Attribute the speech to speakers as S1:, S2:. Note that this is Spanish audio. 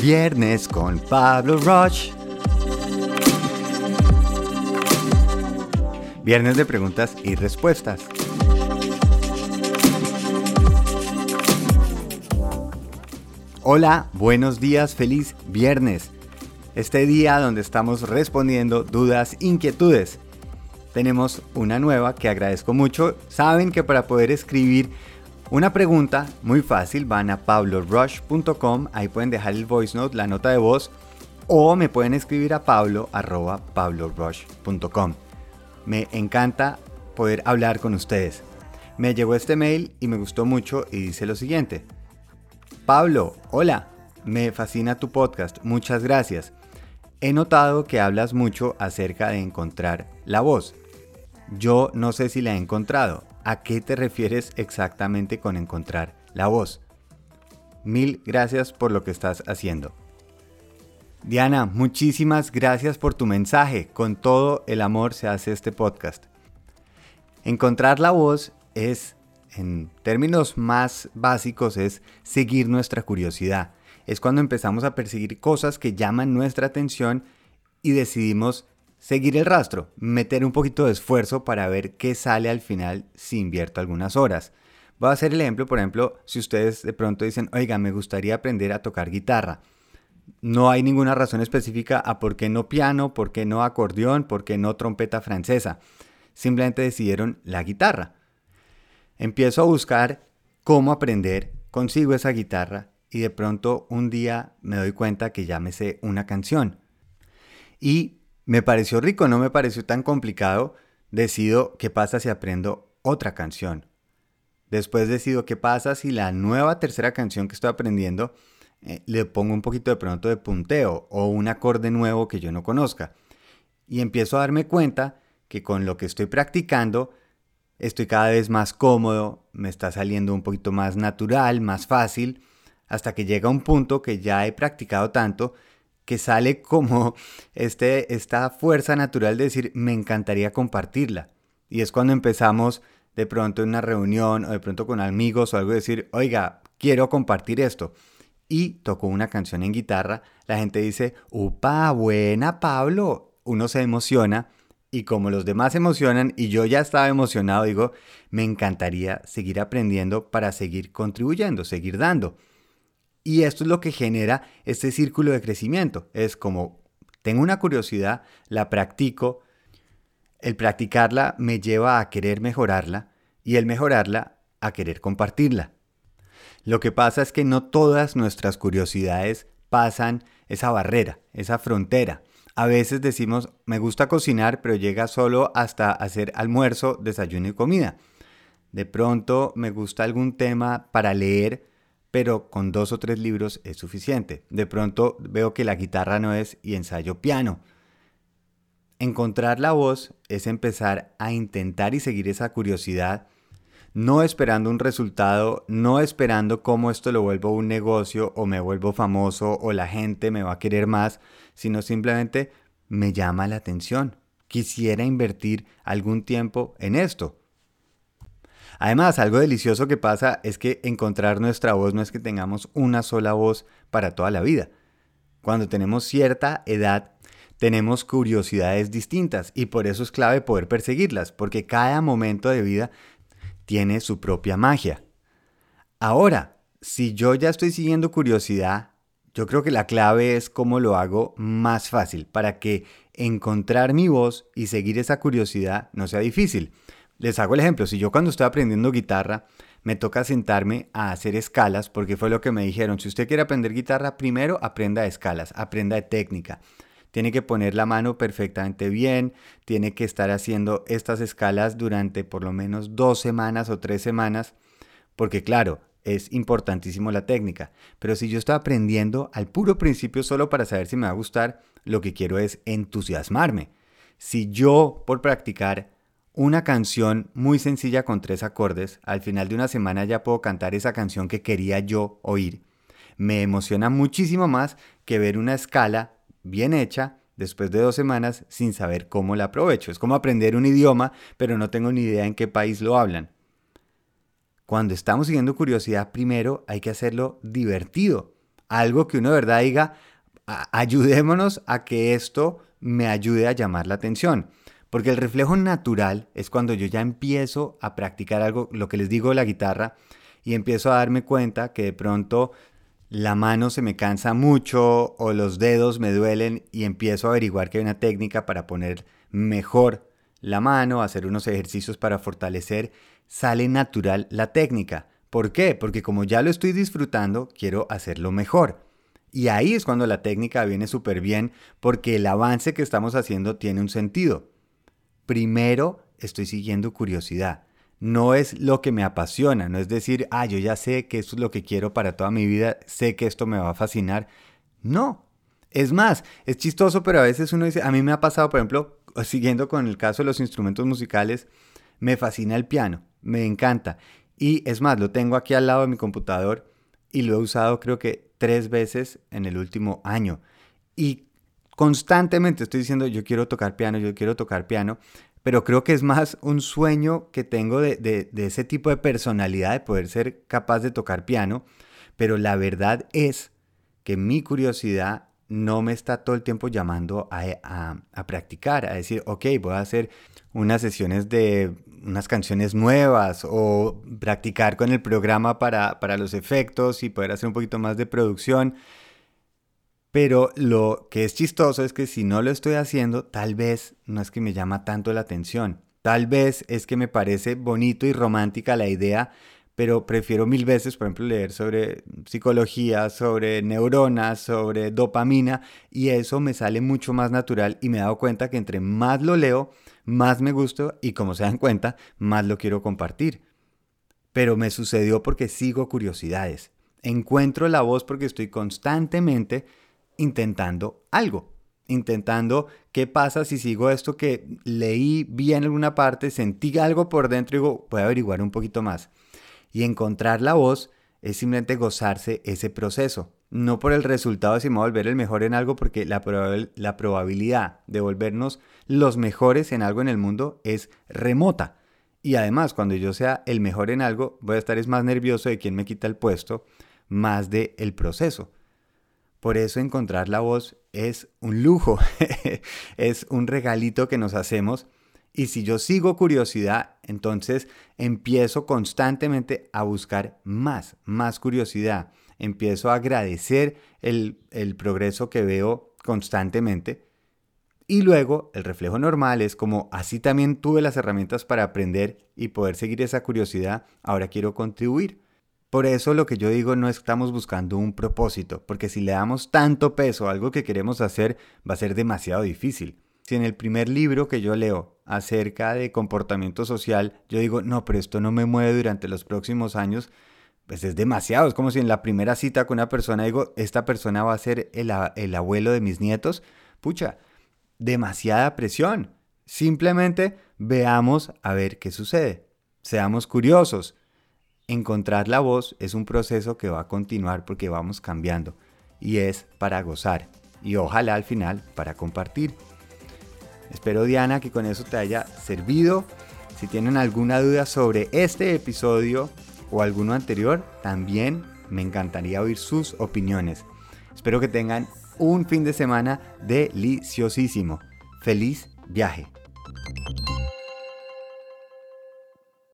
S1: Viernes con Pablo Roche. Viernes de preguntas y respuestas. Hola, buenos días, feliz viernes. Este día donde estamos respondiendo dudas, inquietudes. Tenemos una nueva que agradezco mucho. Saben que para poder escribir una pregunta muy fácil, van a pablorush.com, ahí pueden dejar el voice note, la nota de voz, o me pueden escribir a pablo Me encanta poder hablar con ustedes. Me llegó este mail y me gustó mucho y dice lo siguiente. Pablo, hola, me fascina tu podcast, muchas gracias. He notado que hablas mucho acerca de encontrar la voz. Yo no sé si la he encontrado. ¿A qué te refieres exactamente con encontrar la voz? Mil gracias por lo que estás haciendo. Diana, muchísimas gracias por tu mensaje. Con todo el amor se hace este podcast. Encontrar la voz es, en términos más básicos, es seguir nuestra curiosidad. Es cuando empezamos a perseguir cosas que llaman nuestra atención y decidimos seguir el rastro, meter un poquito de esfuerzo para ver qué sale al final si invierto algunas horas. Voy a hacer el ejemplo, por ejemplo, si ustedes de pronto dicen, oiga, me gustaría aprender a tocar guitarra. No hay ninguna razón específica a por qué no piano, por qué no acordeón, por qué no trompeta francesa. Simplemente decidieron la guitarra. Empiezo a buscar cómo aprender, consigo esa guitarra y de pronto un día me doy cuenta que ya me sé una canción. Y me pareció rico, no me pareció tan complicado. Decido qué pasa si aprendo otra canción. Después decido qué pasa si la nueva tercera canción que estoy aprendiendo eh, le pongo un poquito de pronto de punteo o un acorde nuevo que yo no conozca. Y empiezo a darme cuenta que con lo que estoy practicando estoy cada vez más cómodo, me está saliendo un poquito más natural, más fácil, hasta que llega un punto que ya he practicado tanto que sale como este, esta fuerza natural de decir, me encantaría compartirla. Y es cuando empezamos de pronto en una reunión o de pronto con amigos o algo decir, oiga, quiero compartir esto. Y tocó una canción en guitarra, la gente dice, upa, buena Pablo. Uno se emociona y como los demás se emocionan y yo ya estaba emocionado, digo, me encantaría seguir aprendiendo para seguir contribuyendo, seguir dando. Y esto es lo que genera este círculo de crecimiento. Es como, tengo una curiosidad, la practico, el practicarla me lleva a querer mejorarla y el mejorarla a querer compartirla. Lo que pasa es que no todas nuestras curiosidades pasan esa barrera, esa frontera. A veces decimos, me gusta cocinar, pero llega solo hasta hacer almuerzo, desayuno y comida. De pronto me gusta algún tema para leer, pero con dos o tres libros es suficiente. De pronto veo que la guitarra no es y ensayo piano. Encontrar la voz es empezar a intentar y seguir esa curiosidad, no esperando un resultado, no esperando cómo esto lo vuelvo un negocio o me vuelvo famoso o la gente me va a querer más, sino simplemente me llama la atención. Quisiera invertir algún tiempo en esto. Además, algo delicioso que pasa es que encontrar nuestra voz no es que tengamos una sola voz para toda la vida. Cuando tenemos cierta edad, tenemos curiosidades distintas y por eso es clave poder perseguirlas, porque cada momento de vida tiene su propia magia. Ahora, si yo ya estoy siguiendo curiosidad, yo creo que la clave es cómo lo hago más fácil para que encontrar mi voz y seguir esa curiosidad no sea difícil. Les hago el ejemplo, si yo cuando estoy aprendiendo guitarra me toca sentarme a hacer escalas, porque fue lo que me dijeron, si usted quiere aprender guitarra, primero aprenda de escalas, aprenda de técnica. Tiene que poner la mano perfectamente bien, tiene que estar haciendo estas escalas durante por lo menos dos semanas o tres semanas, porque claro, es importantísimo la técnica. Pero si yo estoy aprendiendo al puro principio solo para saber si me va a gustar, lo que quiero es entusiasmarme. Si yo por practicar una canción muy sencilla con tres acordes, al final de una semana ya puedo cantar esa canción que quería yo oír. Me emociona muchísimo más que ver una escala bien hecha después de dos semanas sin saber cómo la aprovecho. Es como aprender un idioma, pero no tengo ni idea en qué país lo hablan. Cuando estamos siguiendo curiosidad, primero hay que hacerlo divertido. Algo que uno de verdad diga, ayudémonos a que esto me ayude a llamar la atención. Porque el reflejo natural es cuando yo ya empiezo a practicar algo, lo que les digo la guitarra, y empiezo a darme cuenta que de pronto la mano se me cansa mucho o los dedos me duelen y empiezo a averiguar que hay una técnica para poner mejor la mano, hacer unos ejercicios para fortalecer, sale natural la técnica. ¿Por qué? Porque como ya lo estoy disfrutando, quiero hacerlo mejor. Y ahí es cuando la técnica viene súper bien porque el avance que estamos haciendo tiene un sentido. Primero, estoy siguiendo curiosidad. No es lo que me apasiona, no es decir, ah, yo ya sé que esto es lo que quiero para toda mi vida, sé que esto me va a fascinar. No. Es más, es chistoso, pero a veces uno dice, a mí me ha pasado, por ejemplo, siguiendo con el caso de los instrumentos musicales, me fascina el piano, me encanta. Y es más, lo tengo aquí al lado de mi computador y lo he usado creo que tres veces en el último año. Y constantemente estoy diciendo, yo quiero tocar piano, yo quiero tocar piano, pero creo que es más un sueño que tengo de, de, ese tipo de personalidad, de poder ser capaz de tocar piano, pero la verdad es que mi curiosidad no me está todo el tiempo llamando a, a, a, practicar, a decir, ok, voy a hacer unas sesiones de unas canciones nuevas o practicar con el programa para, para los efectos y poder hacer un poquito más de producción. Pero lo que es chistoso es que si no lo estoy haciendo, tal vez no es que me llama tanto la atención. Tal vez es que me parece bonito y romántica la idea, pero prefiero mil veces, por ejemplo, leer sobre psicología, sobre neuronas, sobre dopamina, y eso me sale mucho más natural y me he dado cuenta que entre más lo leo, más me gusta y como se dan cuenta, más lo quiero compartir. Pero me sucedió porque sigo curiosidades. Encuentro la voz porque estoy constantemente intentando algo, intentando qué pasa si sigo esto que leí, bien en alguna parte, sentí algo por dentro y digo, voy a averiguar un poquito más. Y encontrar la voz es simplemente gozarse ese proceso. No por el resultado si me voy a volver el mejor en algo, porque la, la probabilidad de volvernos los mejores en algo en el mundo es remota. Y además, cuando yo sea el mejor en algo, voy a estar es más nervioso de quién me quita el puesto, más de el proceso. Por eso encontrar la voz es un lujo, es un regalito que nos hacemos. Y si yo sigo curiosidad, entonces empiezo constantemente a buscar más, más curiosidad. Empiezo a agradecer el, el progreso que veo constantemente. Y luego el reflejo normal es como así también tuve las herramientas para aprender y poder seguir esa curiosidad, ahora quiero contribuir. Por eso lo que yo digo no estamos buscando un propósito, porque si le damos tanto peso a algo que queremos hacer, va a ser demasiado difícil. Si en el primer libro que yo leo acerca de comportamiento social, yo digo, no, pero esto no me mueve durante los próximos años, pues es demasiado. Es como si en la primera cita con una persona digo, esta persona va a ser el, el abuelo de mis nietos. Pucha, demasiada presión. Simplemente veamos a ver qué sucede. Seamos curiosos Encontrar la voz es un proceso que va a continuar porque vamos cambiando y es para gozar y ojalá al final para compartir. Espero Diana que con eso te haya servido. Si tienen alguna duda sobre este episodio o alguno anterior, también me encantaría oír sus opiniones. Espero que tengan un fin de semana deliciosísimo. Feliz viaje.